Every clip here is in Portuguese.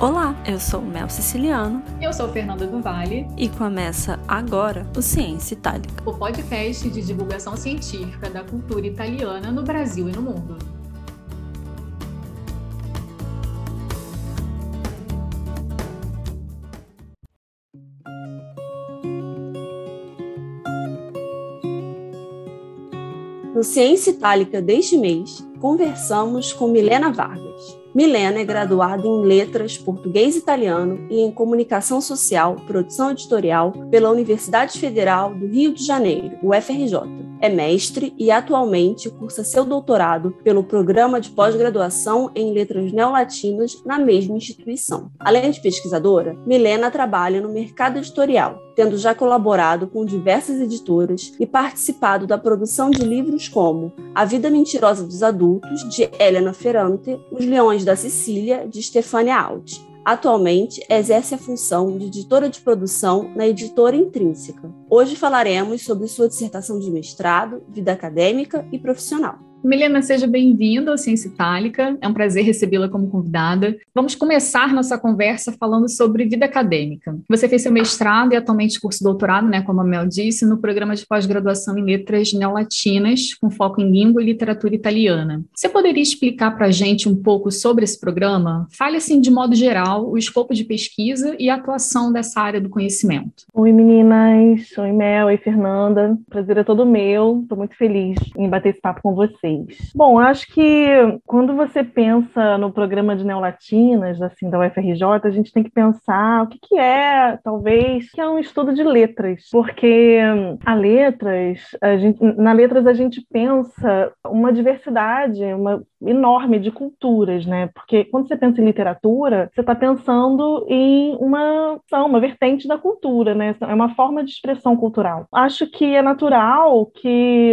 Olá, eu sou Mel Siciliano. Eu sou Fernanda do Vale. E começa agora o Ciência Itálica o podcast de divulgação científica da cultura italiana no Brasil e no mundo. No Ciência Itálica deste mês, conversamos com Milena Vargas. Milena é graduada em Letras Português e Italiano e em Comunicação Social, Produção Editorial pela Universidade Federal do Rio de Janeiro, UFRJ. É mestre e atualmente cursa seu doutorado pelo Programa de Pós-Graduação em Letras Neolatinas na mesma instituição. Além de pesquisadora, Milena trabalha no mercado editorial, tendo já colaborado com diversas editoras e participado da produção de livros como A Vida Mentirosa dos Adultos, de Helena Ferrante, Os Leões da Sicília, de Stefania Aldi, Atualmente, exerce a função de editora de produção na editora Intrínseca. Hoje falaremos sobre sua dissertação de mestrado, vida acadêmica e profissional. Milena, seja bem-vinda ao Ciência Itálica. É um prazer recebê-la como convidada. Vamos começar nossa conversa falando sobre vida acadêmica. Você fez seu mestrado e atualmente curso doutorado, né, como a Mel disse, no programa de pós-graduação em letras neolatinas, com foco em língua e literatura italiana. Você poderia explicar para a gente um pouco sobre esse programa? Fale, assim, de modo geral, o escopo de pesquisa e atuação dessa área do conhecimento. Oi, meninas. Oi, Mel. Oi, Fernanda. O prazer é todo meu. Estou muito feliz em bater esse papo com vocês vocês? Bom, acho que quando você pensa no programa de neolatinas, assim, da UFRJ, a gente tem que pensar o que, que é, talvez, que é um estudo de letras, porque a letras, a gente, na letras a gente pensa uma diversidade, uma enorme de culturas, né? Porque quando você pensa em literatura, você está pensando em uma uma vertente da cultura, né? É uma forma de expressão cultural. Acho que é natural que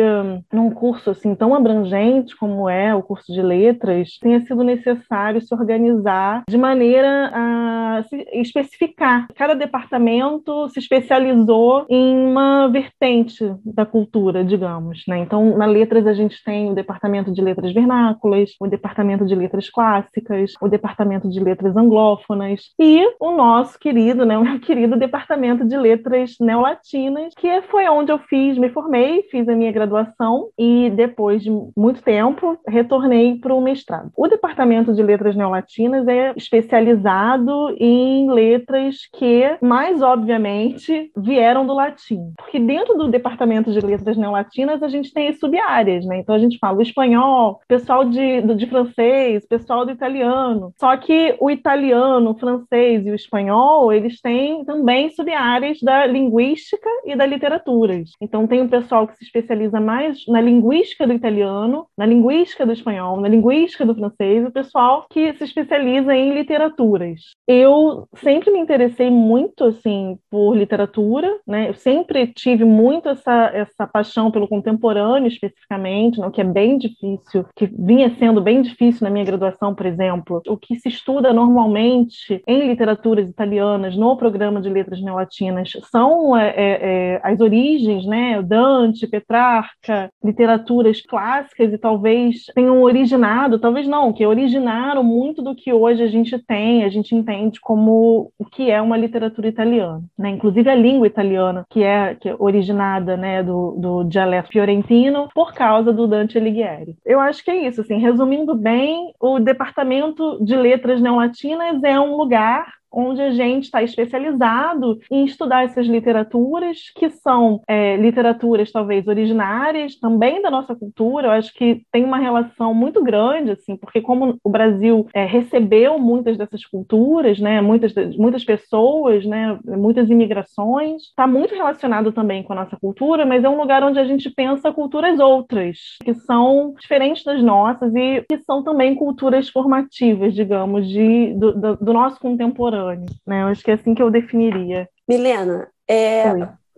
num curso assim tão abrangente como é o curso de letras tenha sido necessário se organizar de maneira a se especificar. Cada departamento se especializou em uma vertente da cultura, digamos, né? Então, na letras a gente tem o departamento de letras vernáculas o departamento de letras clássicas, o departamento de letras anglófonas e o nosso querido, né, o meu querido departamento de letras neolatinas, que foi onde eu fiz, me formei, fiz a minha graduação e depois de muito tempo retornei para o mestrado. O departamento de letras neolatinas é especializado em letras que, mais obviamente, vieram do latim, porque dentro do departamento de letras neolatinas a gente tem as sub-áreas, né? Então a gente fala o espanhol, pessoal de de, francês, pessoal do italiano. Só que o italiano, o francês e o espanhol, eles têm também sub-áreas da linguística e da literatura. Então, tem um pessoal que se especializa mais na linguística do italiano, na linguística do espanhol, na linguística do francês, o pessoal que se especializa em literaturas. Eu sempre me interessei muito, assim, por literatura, né? Eu sempre tive muito essa, essa paixão pelo contemporâneo, especificamente, não? que é bem difícil, que vinha sendo bem difícil na minha graduação, por exemplo. O que se estuda normalmente em literaturas italianas no programa de letras neolatinas são é, é, é as origens, né? Dante, Petrarca, literaturas clássicas e talvez tenham originado, talvez não, que originaram muito do que hoje a gente tem, a gente entende como o que é uma literatura italiana, né? Inclusive a língua italiana, que é, que é originada, né, do, do dialeto fiorentino por causa do Dante Alighieri. Eu acho que é isso, assim, resumindo bem, o Departamento de Letras Neolatinas é um lugar onde a gente está especializado em estudar essas literaturas, que são é, literaturas talvez originárias também da nossa cultura. Eu acho que tem uma relação muito grande, assim, porque como o Brasil é, recebeu muitas dessas culturas, né, muitas, muitas pessoas, né, muitas imigrações, está muito relacionado também com a nossa cultura, mas é um lugar onde a gente pensa culturas outras, que são diferentes das nossas e que são também culturas formativas, digamos, de, do, do, do nosso contemporâneo né? Eu acho que é assim que eu definiria. Milena, é,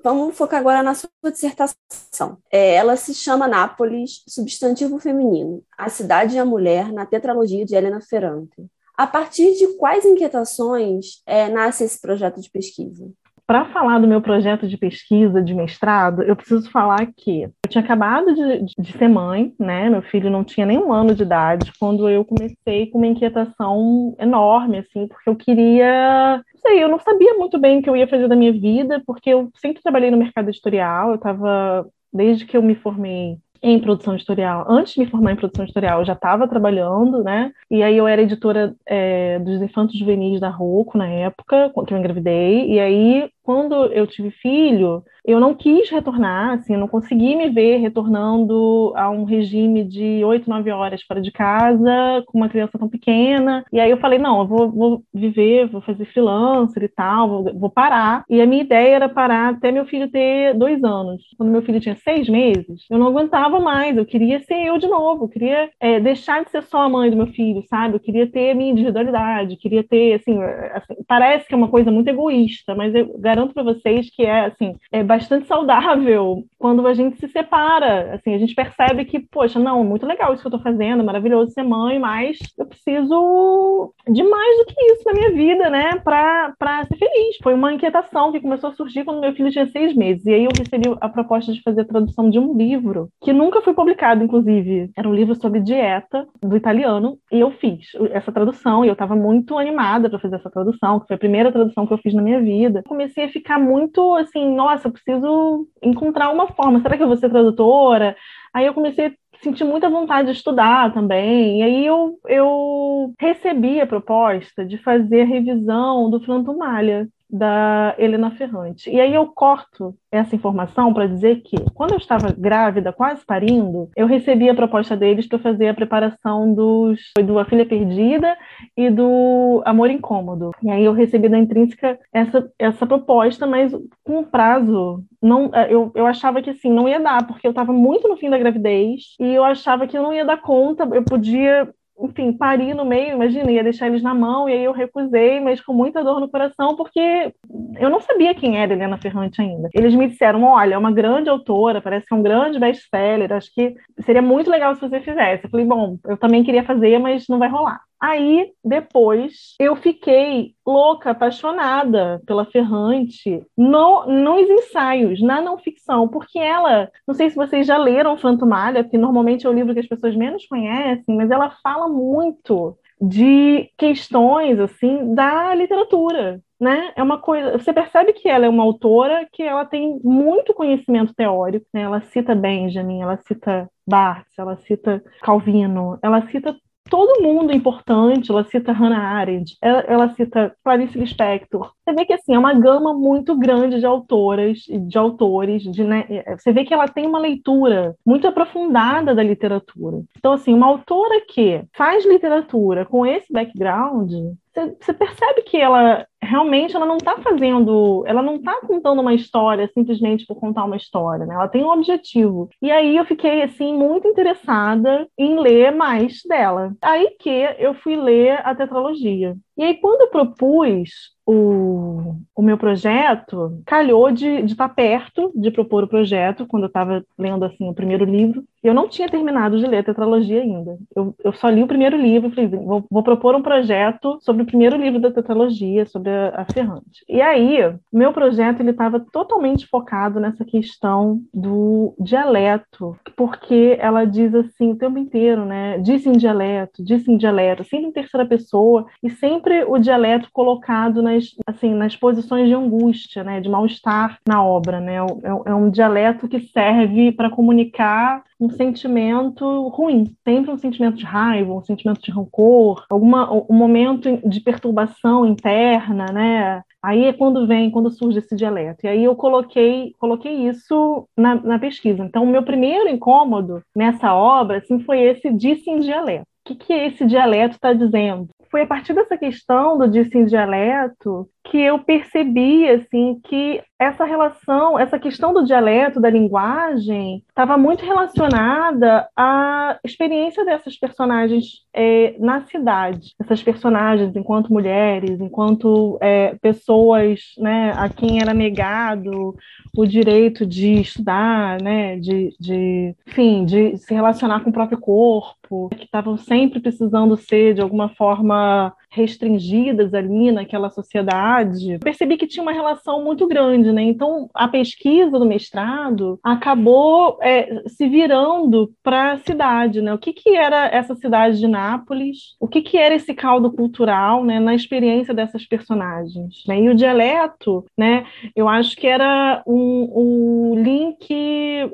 vamos focar agora na sua dissertação. É, ela se chama Nápoles, substantivo feminino, a cidade e a mulher na tetralogia de Helena Ferrante. A partir de quais inquietações é, nasce esse projeto de pesquisa? Para falar do meu projeto de pesquisa de mestrado, eu preciso falar que eu tinha acabado de, de ser mãe, né? Meu filho não tinha nem um ano de idade quando eu comecei com uma inquietação enorme, assim, porque eu queria. Não sei, eu não sabia muito bem o que eu ia fazer da minha vida, porque eu sempre trabalhei no mercado editorial, eu estava. Desde que eu me formei em produção editorial. Antes de me formar em produção editorial, eu já estava trabalhando, né? E aí eu era editora é, dos Infantos Juvenis da Rocco na época, que eu engravidei. E aí quando eu tive filho, eu não quis retornar, assim, eu não consegui me ver retornando a um regime de oito, nove horas fora de casa, com uma criança tão pequena. E aí eu falei, não, eu vou, vou viver, vou fazer freelancer e tal, vou, vou, parar. E a minha ideia era parar até meu filho ter dois anos. Quando meu filho tinha seis meses, eu não aguentava mais, eu queria ser eu de novo, eu queria é, deixar de ser só a mãe do meu filho, sabe? Eu queria ter a minha individualidade, queria ter, assim, assim parece que é uma coisa muito egoísta, mas eu garanto garanto para vocês que é assim, é bastante saudável quando a gente se separa. Assim, a gente percebe que, poxa, não, muito legal isso que eu estou fazendo, é maravilhoso ser mãe, mas eu preciso de mais do que isso na minha vida, né, para ser feliz. Foi uma inquietação que começou a surgir quando meu filho tinha seis meses. E aí eu recebi a proposta de fazer a tradução de um livro que nunca foi publicado, inclusive. Era um livro sobre dieta do italiano e eu fiz essa tradução e eu estava muito animada para fazer essa tradução, que foi a primeira tradução que eu fiz na minha vida. Comecei a ficar muito assim, nossa, eu preciso encontrar uma forma. Será que eu vou ser tradutora? Aí eu comecei a sentir muita vontade de estudar também. E aí eu, eu recebi a proposta de fazer a revisão do Frantumalha, da Helena Ferrante. E aí eu corto essa informação para dizer que, quando eu estava grávida, quase parindo, eu recebi a proposta deles para fazer a preparação dos, do A Filha Perdida e do Amor Incômodo. E aí eu recebi da Intrínseca essa, essa proposta, mas com um prazo. Não, eu, eu achava que assim, não ia dar, porque eu estava muito no fim da gravidez e eu achava que eu não ia dar conta, eu podia enfim, parir no meio, imagina, ia deixar eles na mão, e aí eu recusei, mas com muita dor no coração, porque eu não sabia quem era Helena Ferrante ainda. Eles me disseram: olha, é uma grande autora, parece que é um grande best-seller, acho que seria muito legal se você fizesse. Eu falei: bom, eu também queria fazer, mas não vai rolar. Aí, depois, eu fiquei louca, apaixonada pela Ferrante no, nos ensaios, na não ficção, porque ela, não sei se vocês já leram Fantomalha, que normalmente é o livro que as pessoas menos conhecem, mas ela fala muito de questões assim da literatura, né? É uma coisa, você percebe que ela é uma autora que ela tem muito conhecimento teórico, né? Ela cita Benjamin, ela cita Barthes, ela cita Calvino, ela cita todo mundo importante, ela cita Hannah Arendt, ela, ela cita Clarice Lispector. Você vê que assim, é uma gama muito grande de autoras e de autores, de, né, é, você vê que ela tem uma leitura muito aprofundada da literatura. Então, assim, uma autora que faz literatura com esse background, você percebe que ela realmente ela não está fazendo, ela não está contando uma história simplesmente por contar uma história, né? Ela tem um objetivo. E aí eu fiquei assim muito interessada em ler mais dela. Aí que eu fui ler a tetralogia. E aí quando eu propus o, o meu projeto, calhou de estar tá perto de propor o projeto, quando eu estava lendo assim o primeiro livro. Eu não tinha terminado de ler a tetralogia ainda. Eu, eu só li o primeiro livro e falei, vou, vou, propor um projeto sobre o primeiro livro da tetralogia, sobre a, a Ferrante. E aí, meu projeto ele estava totalmente focado nessa questão do dialeto, porque ela diz assim o tempo inteiro, né? Disse em dialeto, disse em dialeto, sempre em terceira pessoa e sempre o dialeto colocado nas assim, nas posições de angústia, né, de mal-estar na obra. Né? É, é um dialeto que serve para comunicar um sentimento ruim, sempre um sentimento de raiva, um sentimento de rancor, alguma, um momento de perturbação interna, né? Aí é quando vem, quando surge esse dialeto. E aí eu coloquei, coloquei isso na, na pesquisa. Então, o meu primeiro incômodo nessa obra assim, foi esse disse em dialeto. O que, que esse dialeto está dizendo? Foi a partir dessa questão do disse dialeto que eu percebi assim que essa relação, essa questão do dialeto, da linguagem, estava muito relacionada à experiência dessas personagens é, na cidade. Essas personagens, enquanto mulheres, enquanto é, pessoas né, a quem era negado o direito de estudar, né, de, de, enfim, de se relacionar com o próprio corpo, que estavam sempre precisando ser, de alguma forma, restringidas ali naquela sociedade, percebi que tinha uma relação muito grande, né? Então, a pesquisa do mestrado acabou é, se virando para a cidade, né? O que, que era essa cidade de Nápoles? O que, que era esse caldo cultural, né? Na experiência dessas personagens, né? E o dialeto, né? Eu acho que era um, um link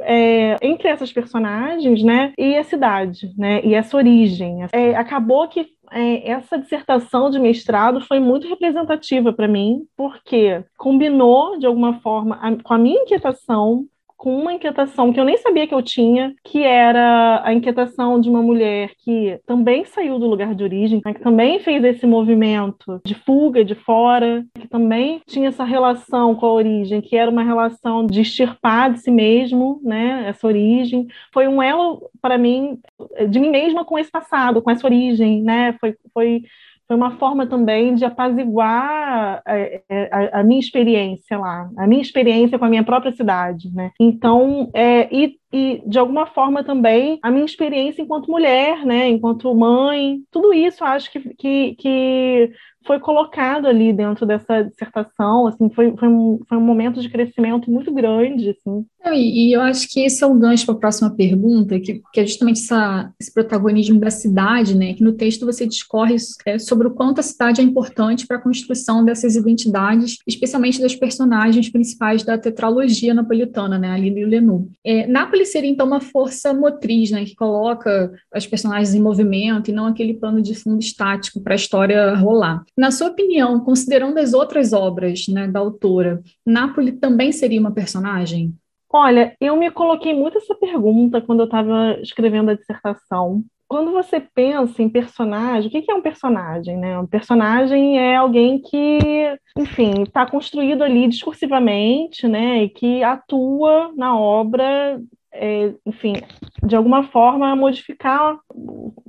é, entre essas personagens, né? E a cidade, né? E essa origem. É, acabou que é, essa dissertação de mestrado foi muito representativa para mim, porque combinou, de alguma forma, a, com a minha inquietação com uma inquietação que eu nem sabia que eu tinha, que era a inquietação de uma mulher que também saiu do lugar de origem, né, que também fez esse movimento de fuga de fora, que também tinha essa relação com a origem, que era uma relação de extirpar de si mesmo, né, essa origem. Foi um elo para mim de mim mesma com esse passado, com essa origem, né? Foi foi foi uma forma também de apaziguar a, é, é, a, a, minha experiência lá, a minha experiência com a minha própria cidade, né? Então, é, e, e de alguma forma também a minha experiência enquanto mulher, né? Enquanto mãe, tudo isso acho que, que, que foi colocado ali dentro dessa dissertação, assim, foi, foi, um, foi um momento de crescimento muito grande, assim. E, e eu acho que esse é o gancho para a próxima pergunta, que, que é justamente essa, esse protagonismo da cidade, né, que no texto você discorre é, sobre o quanto a cidade é importante para a construção dessas identidades, especialmente das personagens principais da tetralogia napolitana, né, a Lili e Lenu. É, Nápoles seria, então, uma força motriz, né, que coloca as personagens em movimento e não aquele plano de fundo estático para a história rolar. Na sua opinião, considerando as outras obras né, da autora, Nápoles também seria uma personagem? Olha, eu me coloquei muito essa pergunta quando eu estava escrevendo a dissertação. Quando você pensa em personagem, o que é um personagem? Né? Um personagem é alguém que, enfim, está construído ali discursivamente, né? E que atua na obra é, enfim, de alguma forma modificar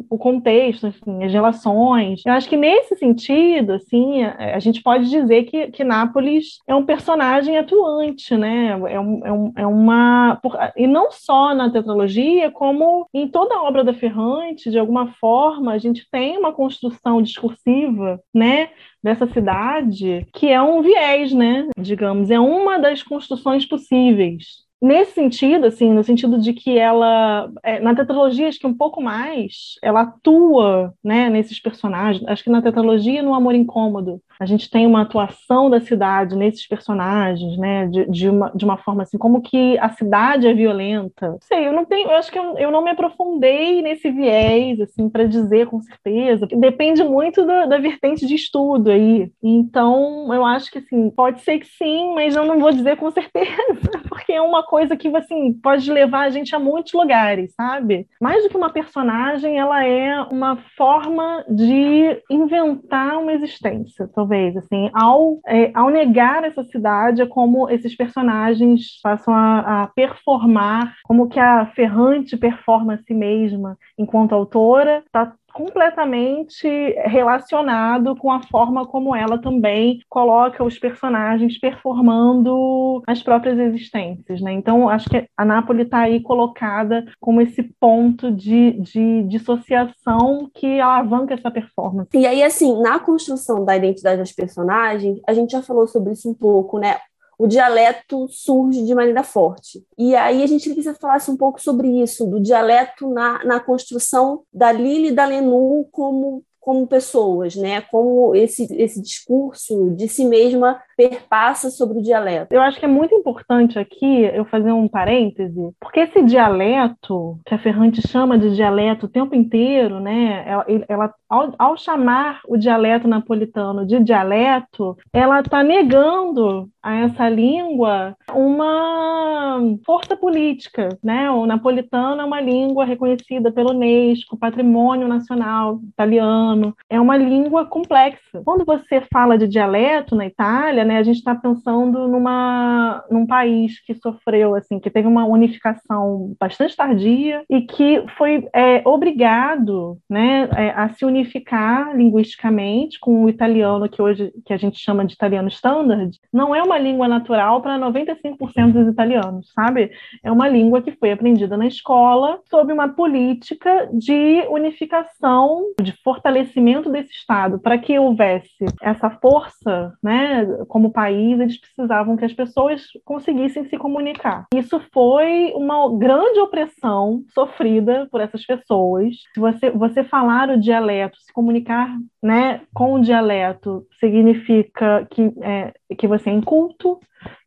o contexto, assim, as relações. Eu acho que nesse sentido, assim, a, a, gente pode dizer que, que Nápoles é um personagem atuante, né? É, um, é, um, é uma por, e não só na tetralogia, como em toda a obra da Ferrante, de alguma forma, a gente tem uma construção discursiva, né? dessa cidade, que é um viés, né? Digamos, é uma das construções possíveis nesse sentido, assim, no sentido de que ela, é, na tetralogia, acho que um pouco mais, ela atua, né, nesses personagens. Acho que na tetralogia, no Amor Incômodo, a gente tem uma atuação da cidade nesses personagens, né, de, de, uma, de uma forma assim, como que a cidade é violenta. Não sei, eu não tenho, eu acho que eu, eu não me aprofundei nesse viés, assim, para dizer com certeza. Depende muito da, da vertente de estudo aí. Então, eu acho que, assim, pode ser que sim, mas eu não vou dizer com certeza, porque é uma coisa que, assim, pode levar a gente a muitos lugares, sabe? Mais do que uma personagem, ela é uma forma de inventar uma existência, talvez, assim, ao, é, ao negar essa cidade, é como esses personagens passam a, a performar, como que a Ferrante performa a si mesma enquanto autora, tá completamente relacionado com a forma como ela também coloca os personagens performando as próprias existências, né? Então, acho que a Nápoles está aí colocada como esse ponto de, de dissociação que alavanca essa performance. E aí, assim, na construção da identidade das personagens, a gente já falou sobre isso um pouco, né? O dialeto surge de maneira forte. E aí a gente queria que você falasse um pouco sobre isso, do dialeto na, na construção da Lili e da Lenu como como pessoas, né? Como esse, esse discurso de si mesma perpassa sobre o dialeto. Eu acho que é muito importante aqui eu fazer um parêntese, porque esse dialeto, que a Ferrante chama de dialeto o tempo inteiro, né? Ela, ela ao, ao, chamar o dialeto napolitano de dialeto, ela está negando a essa língua uma força política, né? O napolitano é uma língua reconhecida pelo UNESCO, patrimônio nacional italiano, é uma língua complexa. Quando você fala de dialeto na Itália, né, a gente está pensando numa, num país que sofreu, assim, que teve uma unificação bastante tardia e que foi é, obrigado, né, é, a se unificar linguisticamente com o italiano que hoje que a gente chama de italiano standard. Não é uma língua natural para 95% dos italianos, sabe? É uma língua que foi aprendida na escola sob uma política de unificação, de fortalecimento reconhecimento desse Estado, para que houvesse essa força, né, como país, eles precisavam que as pessoas conseguissem se comunicar. Isso foi uma grande opressão sofrida por essas pessoas. Você, você falar o dialeto, se comunicar né, com o dialeto, significa que, é, que você é inculto,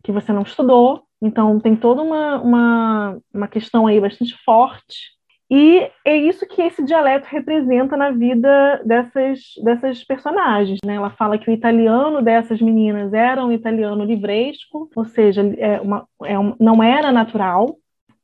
que você não estudou. Então, tem toda uma, uma, uma questão aí bastante forte e é isso que esse dialeto representa na vida dessas, dessas personagens. Né? Ela fala que o italiano dessas meninas era um italiano livresco, ou seja, é uma, é um, não era natural,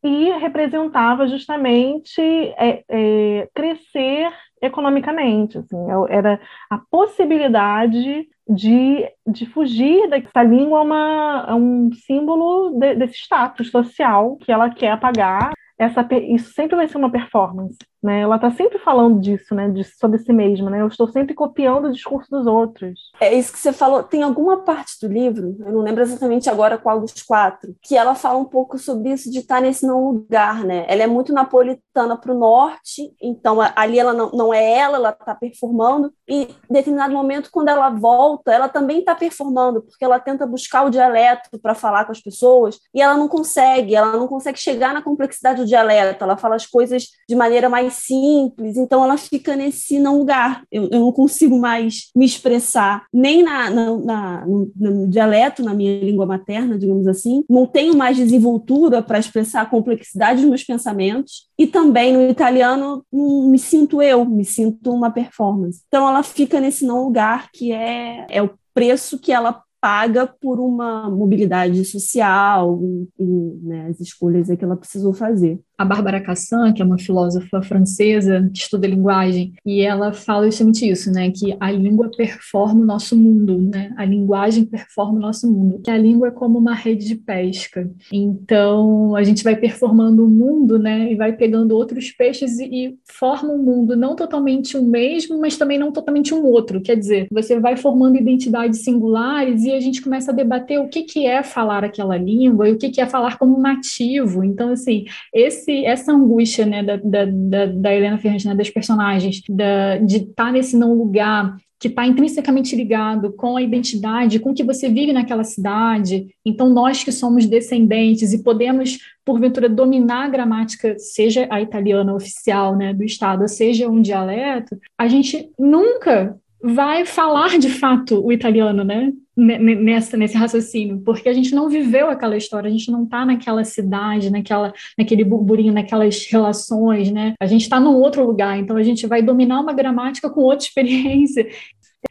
e representava justamente é, é, crescer economicamente. Assim, é era a possibilidade de, de fugir dessa língua, uma, é um símbolo de, desse status social que ela quer apagar essa, isso sempre vai ser uma performance. Né? Ela está sempre falando disso, né? De, sobre si mesma, né? Eu estou sempre copiando o discurso dos outros. É isso que você falou. Tem alguma parte do livro, eu não lembro exatamente agora qual dos quatro, que ela fala um pouco sobre isso de estar nesse não lugar, né? Ela é muito napolitana para o norte, então ali ela não, não é ela, ela está performando, e em determinado momento, quando ela volta, ela também está performando, porque ela tenta buscar o dialeto para falar com as pessoas, e ela não consegue, ela não consegue chegar na complexidade do dialeto, ela fala as coisas de maneira mais simples, então ela fica nesse não lugar. Eu, eu não consigo mais me expressar nem na, na, na no, no, dialeto, na minha língua materna, digamos assim, não tenho mais desenvoltura para expressar a complexidade dos meus pensamentos, e também no italiano não me sinto eu, me sinto uma performance. Então ela fica nesse não lugar que é, é o preço que ela paga por uma mobilidade social e, né, as escolhas que ela precisou fazer a Bárbara Cassan, que é uma filósofa francesa que estuda linguagem, e ela fala justamente isso, né, que a língua performa o nosso mundo, né, a linguagem performa o nosso mundo, que a língua é como uma rede de pesca. Então, a gente vai performando o mundo, né, e vai pegando outros peixes e, e forma um mundo não totalmente o mesmo, mas também não totalmente um outro. Quer dizer, você vai formando identidades singulares e a gente começa a debater o que, que é falar aquela língua e o que, que é falar como nativo. Então, assim, esse esse, essa angústia né, da, da, da, Helena Ferrante, né, das personagens, da, de estar tá nesse não lugar, que está intrinsecamente ligado com a identidade, com o que você vive naquela cidade. Então, nós que somos descendentes e podemos, porventura, dominar a gramática, seja a italiana oficial né, do Estado, seja um dialeto, a gente nunca vai falar de fato o italiano, né? Nessa, nesse raciocínio, porque a gente não viveu aquela história, a gente não está naquela cidade, naquela, naquele burburinho, naquelas relações, né? A gente está num outro lugar, então a gente vai dominar uma gramática com outra experiência.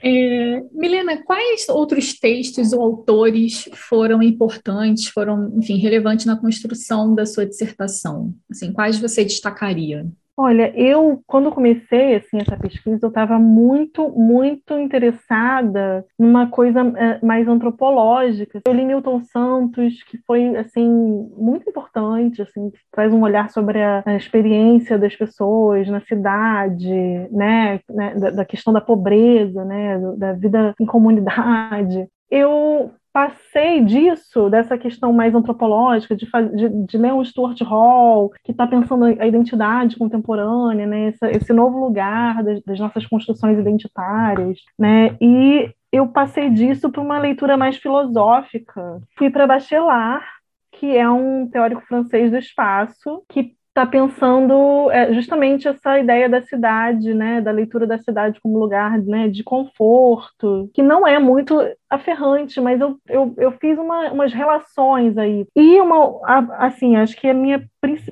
É, Milena, quais outros textos ou autores foram importantes, foram, enfim, relevantes na construção da sua dissertação? Assim, quais você destacaria? Olha, eu, quando comecei assim, essa pesquisa, eu estava muito, muito interessada numa coisa é, mais antropológica. Eu li Milton Santos, que foi assim muito importante, assim, traz um olhar sobre a, a experiência das pessoas na cidade, né, né da, da, questão da pobreza, né, da vida em comunidade. Eu passei disso, dessa questão mais antropológica, de, de, de ler um Stuart Hall, que está pensando a identidade contemporânea, né, esse, esse novo lugar das, das, nossas construções identitárias, né, e eu passei disso para uma leitura mais filosófica. Fui para Bachelard, que é um teórico francês do espaço, que está pensando é, justamente essa ideia da cidade, né, da leitura da cidade como lugar né, de conforto, que não é muito aferrante, mas eu, eu, eu fiz uma, umas relações aí. E uma, assim, acho que a minha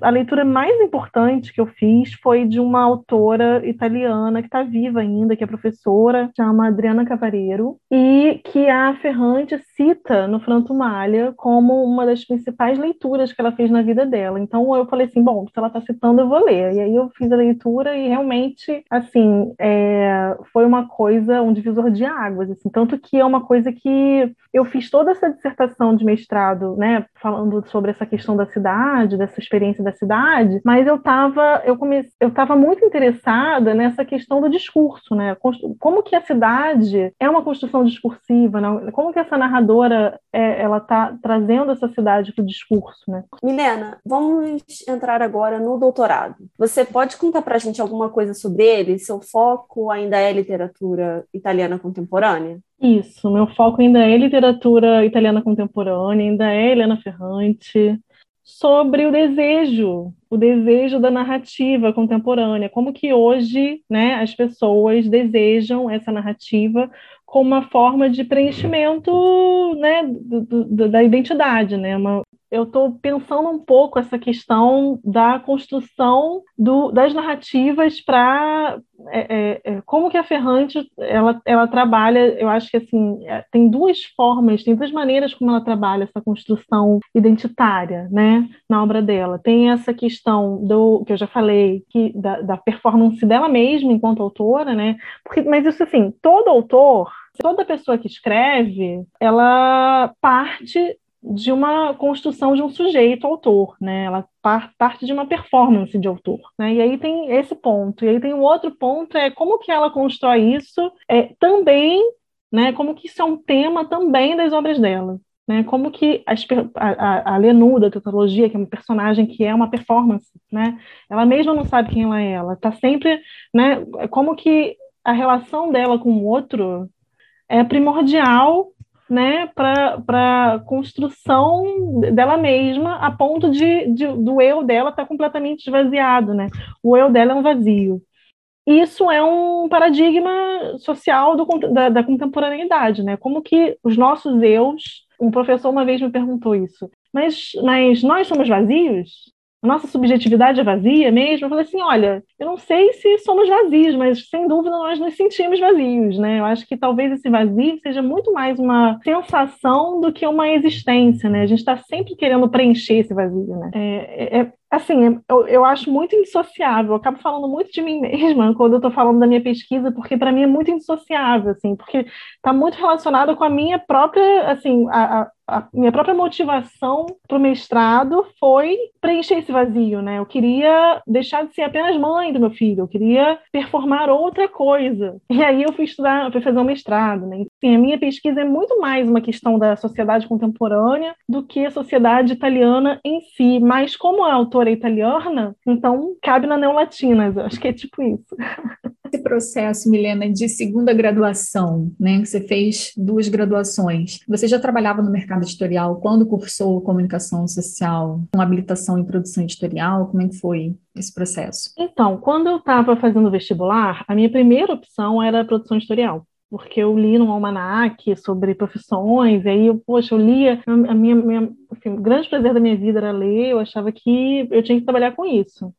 a leitura mais importante que eu fiz foi de uma autora italiana que está viva ainda, que é professora, chama Adriana Cavareiro, e que a Ferrante cita no Franto Malha como uma das principais leituras que ela fez na vida dela. Então eu falei assim, bom, se ela está citando, eu vou ler. E aí eu fiz a leitura e realmente, assim, é, foi uma coisa, um divisor de águas, assim, tanto que é uma coisa que eu fiz toda essa dissertação de mestrado, né, falando sobre essa questão da cidade, dessa experiência da cidade, mas eu estava eu comecei, eu estava muito interessada nessa questão do discurso, né? Como que a cidade é uma construção discursiva, né? Como que essa narradora é, ela está trazendo essa cidade para o discurso, né? Milena, vamos entrar agora no doutorado. Você pode contar para a gente alguma coisa sobre ele? Seu foco ainda é literatura italiana contemporânea? Isso, meu foco ainda é literatura italiana contemporânea, ainda é Helena Ferrante, sobre o desejo, o desejo da narrativa contemporânea, como que hoje, né, as pessoas desejam essa narrativa como uma forma de preenchimento, né, do, do, da identidade, né, uma, eu estou pensando um pouco essa questão da construção do, das narrativas para é, é, é, como que a Ferrante ela, ela trabalha. Eu acho que assim é, tem duas formas, tem duas maneiras como ela trabalha essa construção identitária, né, na obra dela. Tem essa questão do que eu já falei que da, da performance dela mesma enquanto autora, né, porque mas isso assim todo autor toda pessoa que escreve, ela parte de uma construção de um sujeito autor, né? Ela parte de uma performance de autor, né? E aí tem esse ponto. E aí tem um outro ponto é como que ela constrói isso é, também, né? Como que isso é um tema também das obras dela. Né, como que a, a, a Lenu da tetralogia, que é uma personagem que é uma performance, né, ela mesma não sabe quem ela é, ela está sempre, né, como que a relação dela com o outro é primordial né, para a construção dela mesma, a ponto de, de do eu dela estar tá completamente esvaziado, né? O eu dela é um vazio. Isso é um paradigma social do, da, da contemporaneidade, né? Como que os nossos eus, um professor uma vez me perguntou isso, mas, mas nós somos vazios? Nossa subjetividade é vazia mesmo? Eu falei assim, olha, eu não sei se somos vazios, mas sem dúvida nós nos sentimos vazios, né? Eu acho que talvez esse vazio seja muito mais uma sensação do que uma existência, né? A gente está sempre querendo preencher esse vazio, né? É, é, assim, eu, eu acho muito indissociável. Eu acabo falando muito de mim mesma quando eu estou falando da minha pesquisa, porque para mim é muito indissociável, assim, porque está muito relacionado com a minha própria, assim, a, a minha própria motivação para o mestrado foi preencher esse vazio, né? Eu queria deixar de ser apenas mãe do meu filho, eu queria performar outra coisa. E aí eu fui estudar, fui fazer um mestrado, né? Enfim, a minha pesquisa é muito mais uma questão da sociedade contemporânea do que a sociedade italiana em si, mas como a autora é italiana, então cabe na neolatinas, acho que é tipo isso. Esse processo, Milena, de segunda graduação, né, você fez duas graduações, você já trabalhava no mercado editorial quando cursou comunicação social, com habilitação em produção editorial? Como é que foi esse processo? Então, quando eu estava fazendo vestibular, a minha primeira opção era produção editorial porque eu li num almanac sobre profissões, e aí, eu, poxa, eu lia, a minha, minha assim, o grande prazer da minha vida era ler, eu achava que eu tinha que trabalhar com isso.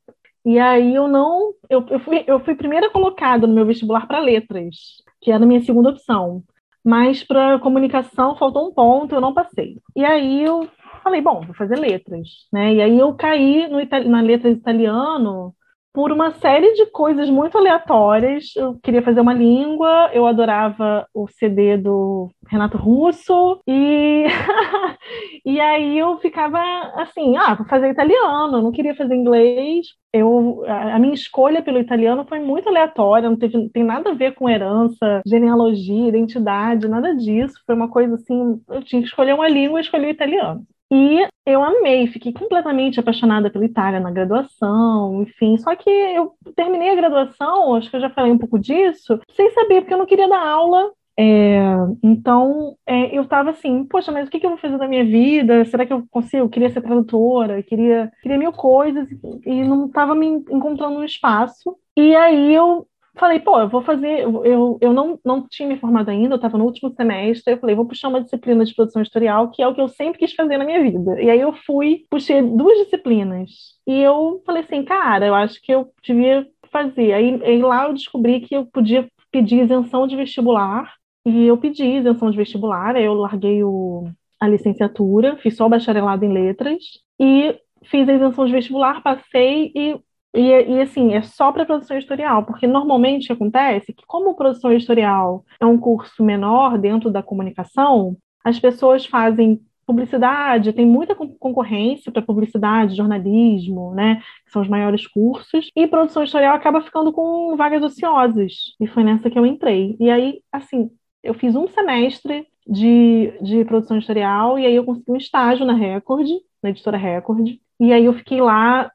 E aí eu não, eu, eu, fui, eu fui primeira colocada no meu vestibular para letras, que era a minha segunda opção. Mas para comunicação faltou um ponto, eu não passei. E aí eu falei, bom, vou fazer letras, né? E aí eu caí no, na letras italiano por uma série de coisas muito aleatórias. Eu queria fazer uma língua, eu adorava o CD do Renato Russo, e, e aí eu ficava assim: ah, vou fazer italiano, não queria fazer inglês. Eu, a minha escolha pelo italiano foi muito aleatória, não teve, tem nada a ver com herança, genealogia, identidade, nada disso. Foi uma coisa assim: eu tinha que escolher uma língua e escolhi o italiano. E eu amei, fiquei completamente apaixonada pela Itália na graduação, enfim. Só que eu terminei a graduação, acho que eu já falei um pouco disso, sem saber, porque eu não queria dar aula. É, então, é, eu estava assim, poxa, mas o que, que, eu vou fazer da minha vida? Será que eu consigo? Eu queria ser tradutora, queria, queria mil coisas e não estava me encontrando um espaço. E aí eu falei, pô, eu vou fazer. Eu, eu não, não tinha me formado ainda, eu estava no último semestre. Eu falei, vou puxar uma disciplina de produção editorial, que é o que eu sempre quis fazer na minha vida. E aí eu fui, puxei duas disciplinas. E eu falei assim, cara, eu acho que eu devia fazer. Aí, aí lá eu descobri que eu podia pedir isenção de vestibular. E eu pedi isenção de vestibular, aí eu larguei o, a licenciatura, fiz só o bacharelado em letras. E fiz a isenção de vestibular, passei e e, e, assim, é só para produção editorial, porque normalmente acontece que, como produção editorial é um curso menor dentro da comunicação, as pessoas fazem publicidade, tem muita concorrência para publicidade, jornalismo, né, que são os maiores cursos, e produção editorial acaba ficando com vagas ociosas, e foi nessa que eu entrei. E aí, assim, eu fiz um semestre de, de produção editorial, e aí eu consegui um estágio na Record, na editora Record, e aí eu fiquei lá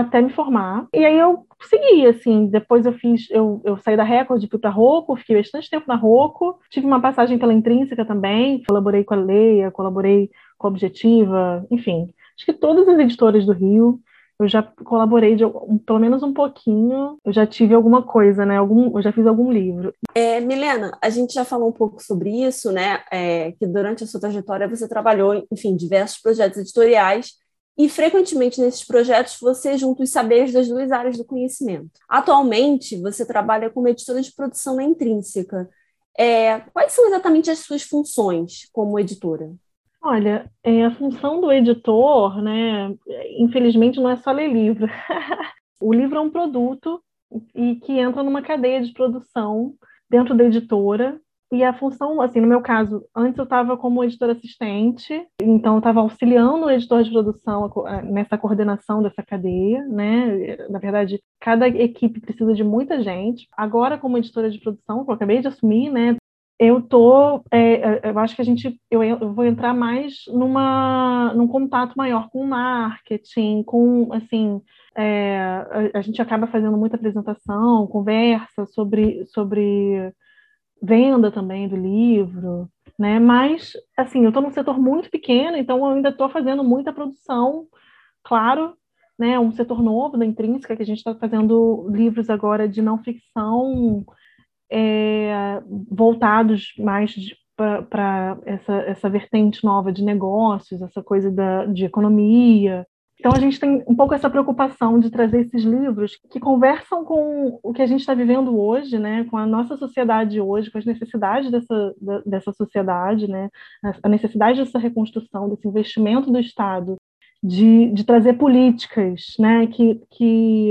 até me formar. E aí eu segui, assim, depois eu fiz, eu, eu saí da Record, fui para Rocco, fiquei bastante tempo na Rocco, tive uma passagem pela Intrínseca também, colaborei com a Leia, colaborei com a Objetiva, enfim, acho que todas as editoras do Rio, eu já colaborei de pelo menos um pouquinho, eu já tive alguma coisa, né? Algum, eu já fiz algum livro. É, Milena, a gente já falou um pouco sobre isso, né? É, que durante a sua trajetória você trabalhou, enfim, diversos projetos editoriais e frequentemente nesses projetos você junta os saberes das duas áreas do conhecimento. Atualmente, você trabalha como editora de produção na Intrínseca. É, quais são exatamente as suas funções como editora? Olha, é, a função do editor, né, infelizmente, não é só ler livro. o livro é um produto e que entra numa cadeia de produção dentro da editora e a função, assim, no meu caso, antes eu estava como editora assistente, então eu estava auxiliando o editor de produção nessa coordenação dessa cadeia, né? Na verdade, cada equipe precisa de muita gente. Agora, como editora de produção, que eu acabei de assumir, né? Eu tô, é, é eu acho que a gente, eu, eu vou entrar mais numa, num contato maior com o marketing, com, assim, é, a, a gente acaba fazendo muita apresentação, conversa sobre, sobre venda também do livro, né? Mas, assim, eu estou num setor muito pequeno, então eu ainda estou fazendo muita produção, claro, né? Um setor novo da Intrínseca, que a gente está fazendo livros agora de não ficção é, voltados mais para essa, essa vertente nova de negócios, essa coisa da, de economia, então, a gente tem um pouco essa preocupação de trazer esses livros que conversam com o que a gente está vivendo hoje, né, com a nossa sociedade hoje, com as necessidades dessa, dessa sociedade, né, a necessidade dessa reconstrução, desse investimento do Estado, de, de trazer políticas né, que, que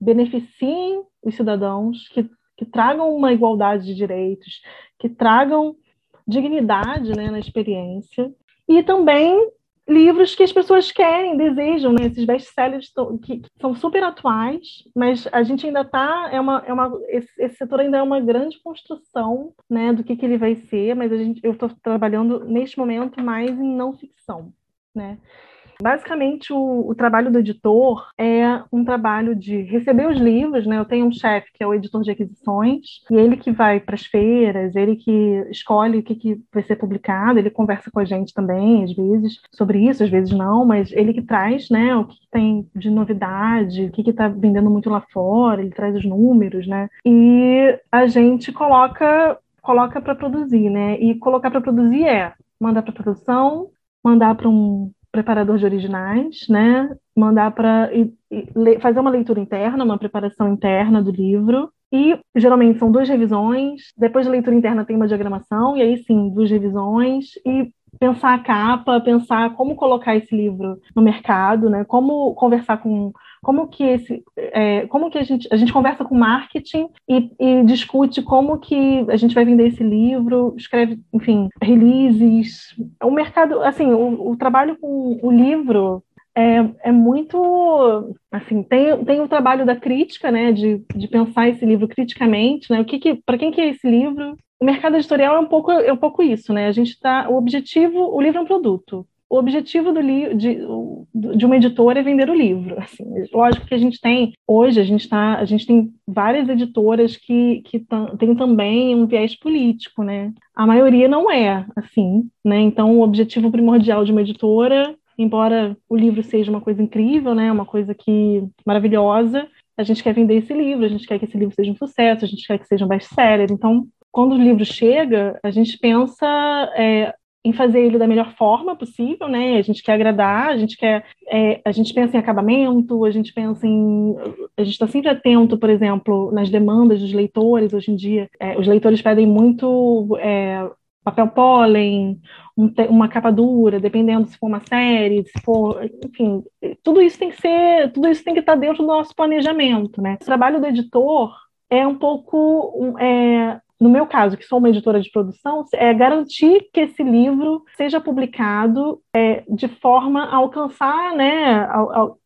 beneficiem os cidadãos, que, que tragam uma igualdade de direitos, que tragam dignidade né, na experiência, e também livros que as pessoas querem, desejam, né? Esses best-sellers que, são super atuais, mas a gente ainda está é uma, é uma esse, esse, setor ainda é uma grande construção, né? Do que, que ele vai ser, mas a gente eu estou trabalhando neste momento mais em não ficção, né? Basicamente, o, o, trabalho do editor é um trabalho de receber os livros, né? Eu tenho um chefe que é o editor de aquisições, e ele que vai para as feiras, ele que escolhe o que, que vai ser publicado, ele conversa com a gente também, às vezes, sobre isso, às vezes não, mas ele que traz, né, o que tem de novidade, o que está vendendo muito lá fora, ele traz os números, né? E a gente coloca coloca para produzir, né? E colocar para produzir é mandar para produção, mandar para um preparador de originais, né? Mandar para fazer uma leitura interna, uma preparação interna do livro. E geralmente são duas revisões. Depois da leitura interna tem uma diagramação, e aí sim, duas revisões. E pensar a capa, pensar como colocar esse livro no mercado, né? Como conversar com como que esse, é, como que a gente, a gente conversa com marketing e, e, discute como que a gente vai vender esse livro, escreve, enfim, releases. O mercado, assim, o, o trabalho com o livro é, é, muito assim tem, tem o trabalho da crítica né de, de pensar esse livro criticamente né o que, que para quem que é esse livro o mercado editorial é um pouco é um pouco isso né a gente está o objetivo o livro é um produto o objetivo do de, de uma editora é vender o livro. Assim, lógico que a gente tem, hoje, a gente, tá, a gente tem várias editoras que, que têm também um viés político, né? A maioria não é assim, né? Então, o objetivo primordial de uma editora, embora o livro seja uma coisa incrível, né? Uma coisa que maravilhosa, a gente quer vender esse livro, a gente quer que esse livro seja um sucesso, a gente quer que seja um best-seller. Então, quando o livro chega, a gente pensa é, em fazer ele da melhor forma possível, né? A gente quer agradar, a gente quer, é, a gente pensa em acabamento, a gente pensa em, a gente está sempre atento, por exemplo, nas demandas dos leitores. Hoje em dia, é, os leitores pedem muito é, papel pólen, um, uma capa dura, dependendo se for uma série, se for, enfim, tudo isso tem que ser, tudo isso tem que estar dentro do nosso planejamento, né? O trabalho do editor é um pouco é, no meu caso, que sou uma editora de produção, é garantir que esse livro seja publicado é, de forma a alcançar, né,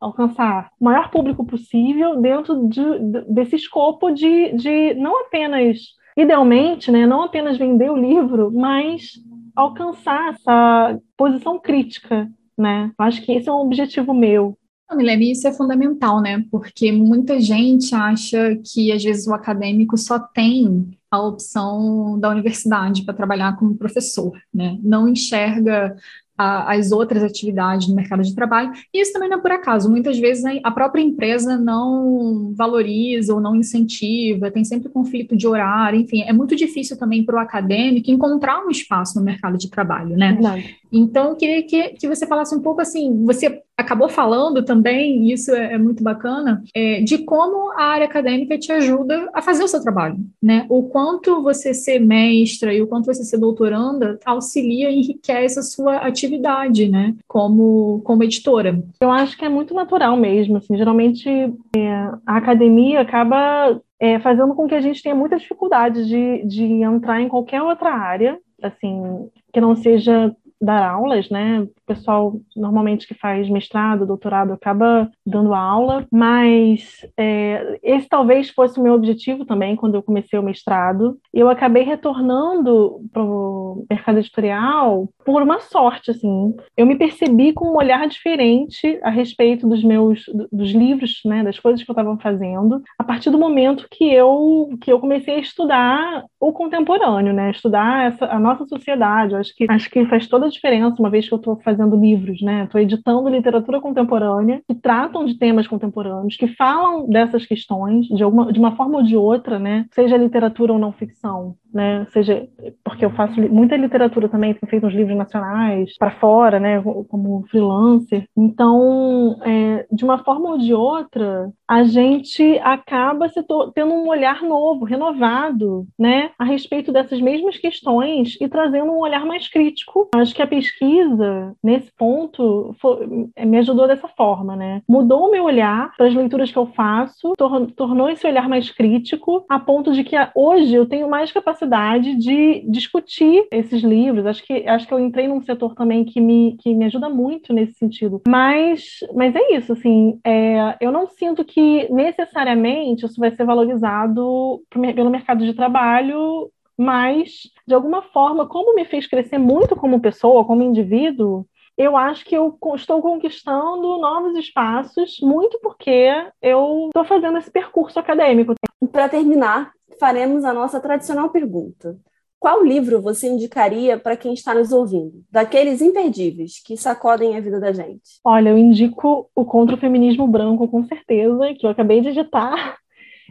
alcançar o maior público possível dentro de, desse escopo de, de não apenas, idealmente, né, não apenas vender o livro, mas alcançar essa posição crítica, né? Acho que esse é um objetivo meu. Milene, isso é fundamental, né? Porque muita gente acha que às vezes o acadêmico só tem a opção da universidade para trabalhar como professor, né? Não enxerga a, as outras atividades no mercado de trabalho. E isso também não é por acaso. Muitas vezes a própria empresa não valoriza ou não incentiva, tem sempre conflito de horário, enfim, é muito difícil também para o acadêmico encontrar um espaço no mercado de trabalho, né? Verdade. Então, eu queria que, que você falasse um pouco assim, você acabou falando também, e isso é, é muito bacana, é, de como a área acadêmica te ajuda a fazer o seu trabalho, né? O quanto você ser mestra e o quanto você ser doutoranda auxilia e enriquece a sua atividade, né? Como, como editora. Eu acho que é muito natural mesmo, assim, geralmente é, a academia acaba é, fazendo com que a gente tenha muita dificuldade de, de entrar em qualquer outra área, assim, que não seja dar aulas, né? Pessoal normalmente que faz mestrado, doutorado, acaba dando aula, mas é, esse talvez fosse o meu objetivo também quando eu comecei o mestrado. Eu acabei retornando para o mercado editorial por uma sorte, assim. Eu me percebi com um olhar diferente a respeito dos meus dos livros, né? Das coisas que eu estava fazendo, a partir do momento que eu que eu comecei a estudar o contemporâneo, né? Estudar essa, a nossa sociedade. Eu acho que acho que faz toda a diferença, uma vez que eu estou fazendo livros, né? Estou editando literatura contemporânea que tratam de temas contemporâneos, que falam dessas questões de, alguma, de uma forma ou de outra, né? Seja literatura ou não ficção né? Seja porque eu faço muita literatura também, tenho feito uns livros nacionais para fora, né? Como freelancer. Então, é, de uma forma ou de outra, a gente acaba tendo um olhar novo, renovado, né? A respeito dessas mesmas questões e trazendo um olhar mais crítico. Acho que a pesquisa nesse ponto foi, me ajudou dessa forma, né? Mudou o meu olhar para as leituras que eu faço, tor tornou esse olhar mais crítico, a ponto de que hoje eu tenho mais capacidade capacidade de discutir esses livros. Acho que, acho que eu entrei num setor também que me, que me ajuda muito nesse sentido. Mas, mas é isso, assim, é, eu não sinto que necessariamente isso vai ser valorizado pelo mercado de trabalho mas de alguma forma, como me fez crescer muito como pessoa, como indivíduo, eu acho que eu estou conquistando novos espaços, muito porque eu estou fazendo esse percurso acadêmico. Para terminar, faremos a nossa tradicional pergunta. Qual livro você indicaria para quem está nos ouvindo? Daqueles imperdíveis que sacodem a vida da gente. Olha, eu indico o Contra o Feminismo Branco, com certeza, que eu acabei de editar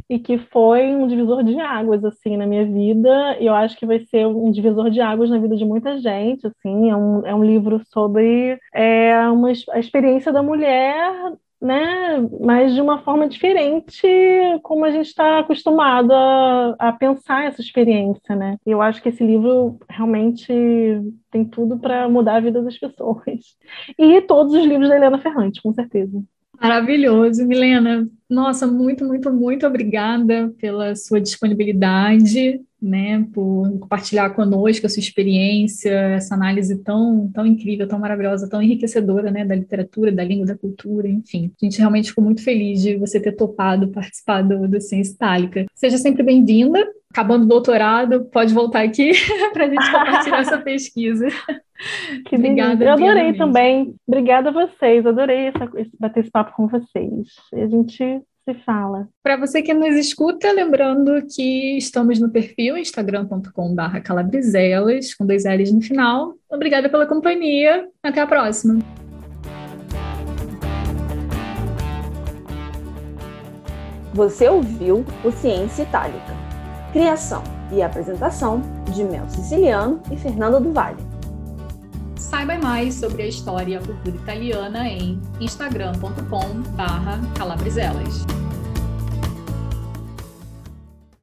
e que foi um divisor de águas assim na minha vida e eu acho que vai ser um divisor de águas na vida de muita gente assim é um, é um livro sobre é, uma, a experiência da mulher né, mas de uma forma diferente, como a gente está acostumado a, pensar essa experiência, né? Eu acho que esse livro realmente tem tudo para mudar a vida das pessoas. E todos os livros da Helena Ferrante, com certeza. Maravilhoso, Milena. Nossa, muito, muito, muito obrigada pela sua disponibilidade, né, por compartilhar conosco a sua experiência, essa análise tão, tão incrível, tão maravilhosa, tão enriquecedora, né, da literatura, da língua, da cultura, enfim. A gente realmente ficou muito feliz de você ter topado participar do, do Ciência Itálica. Seja sempre bem-vinda. Acabando o doutorado, pode voltar aqui para a gente compartilhar essa pesquisa. Que Obrigada. Eu adorei também. Obrigada a vocês. Adorei essa, bater esse papo com vocês. A gente se fala. Para você que nos escuta, lembrando que estamos no perfil instagram.com.br calabrizelas, com dois L's no final. Obrigada pela companhia. Até a próxima. Você ouviu o Ciência Itálica. Criação e apresentação de Mel Siciliano e Fernanda do Vale. Saiba mais sobre a história e a cultura italiana em instagram.com/calabrizelas.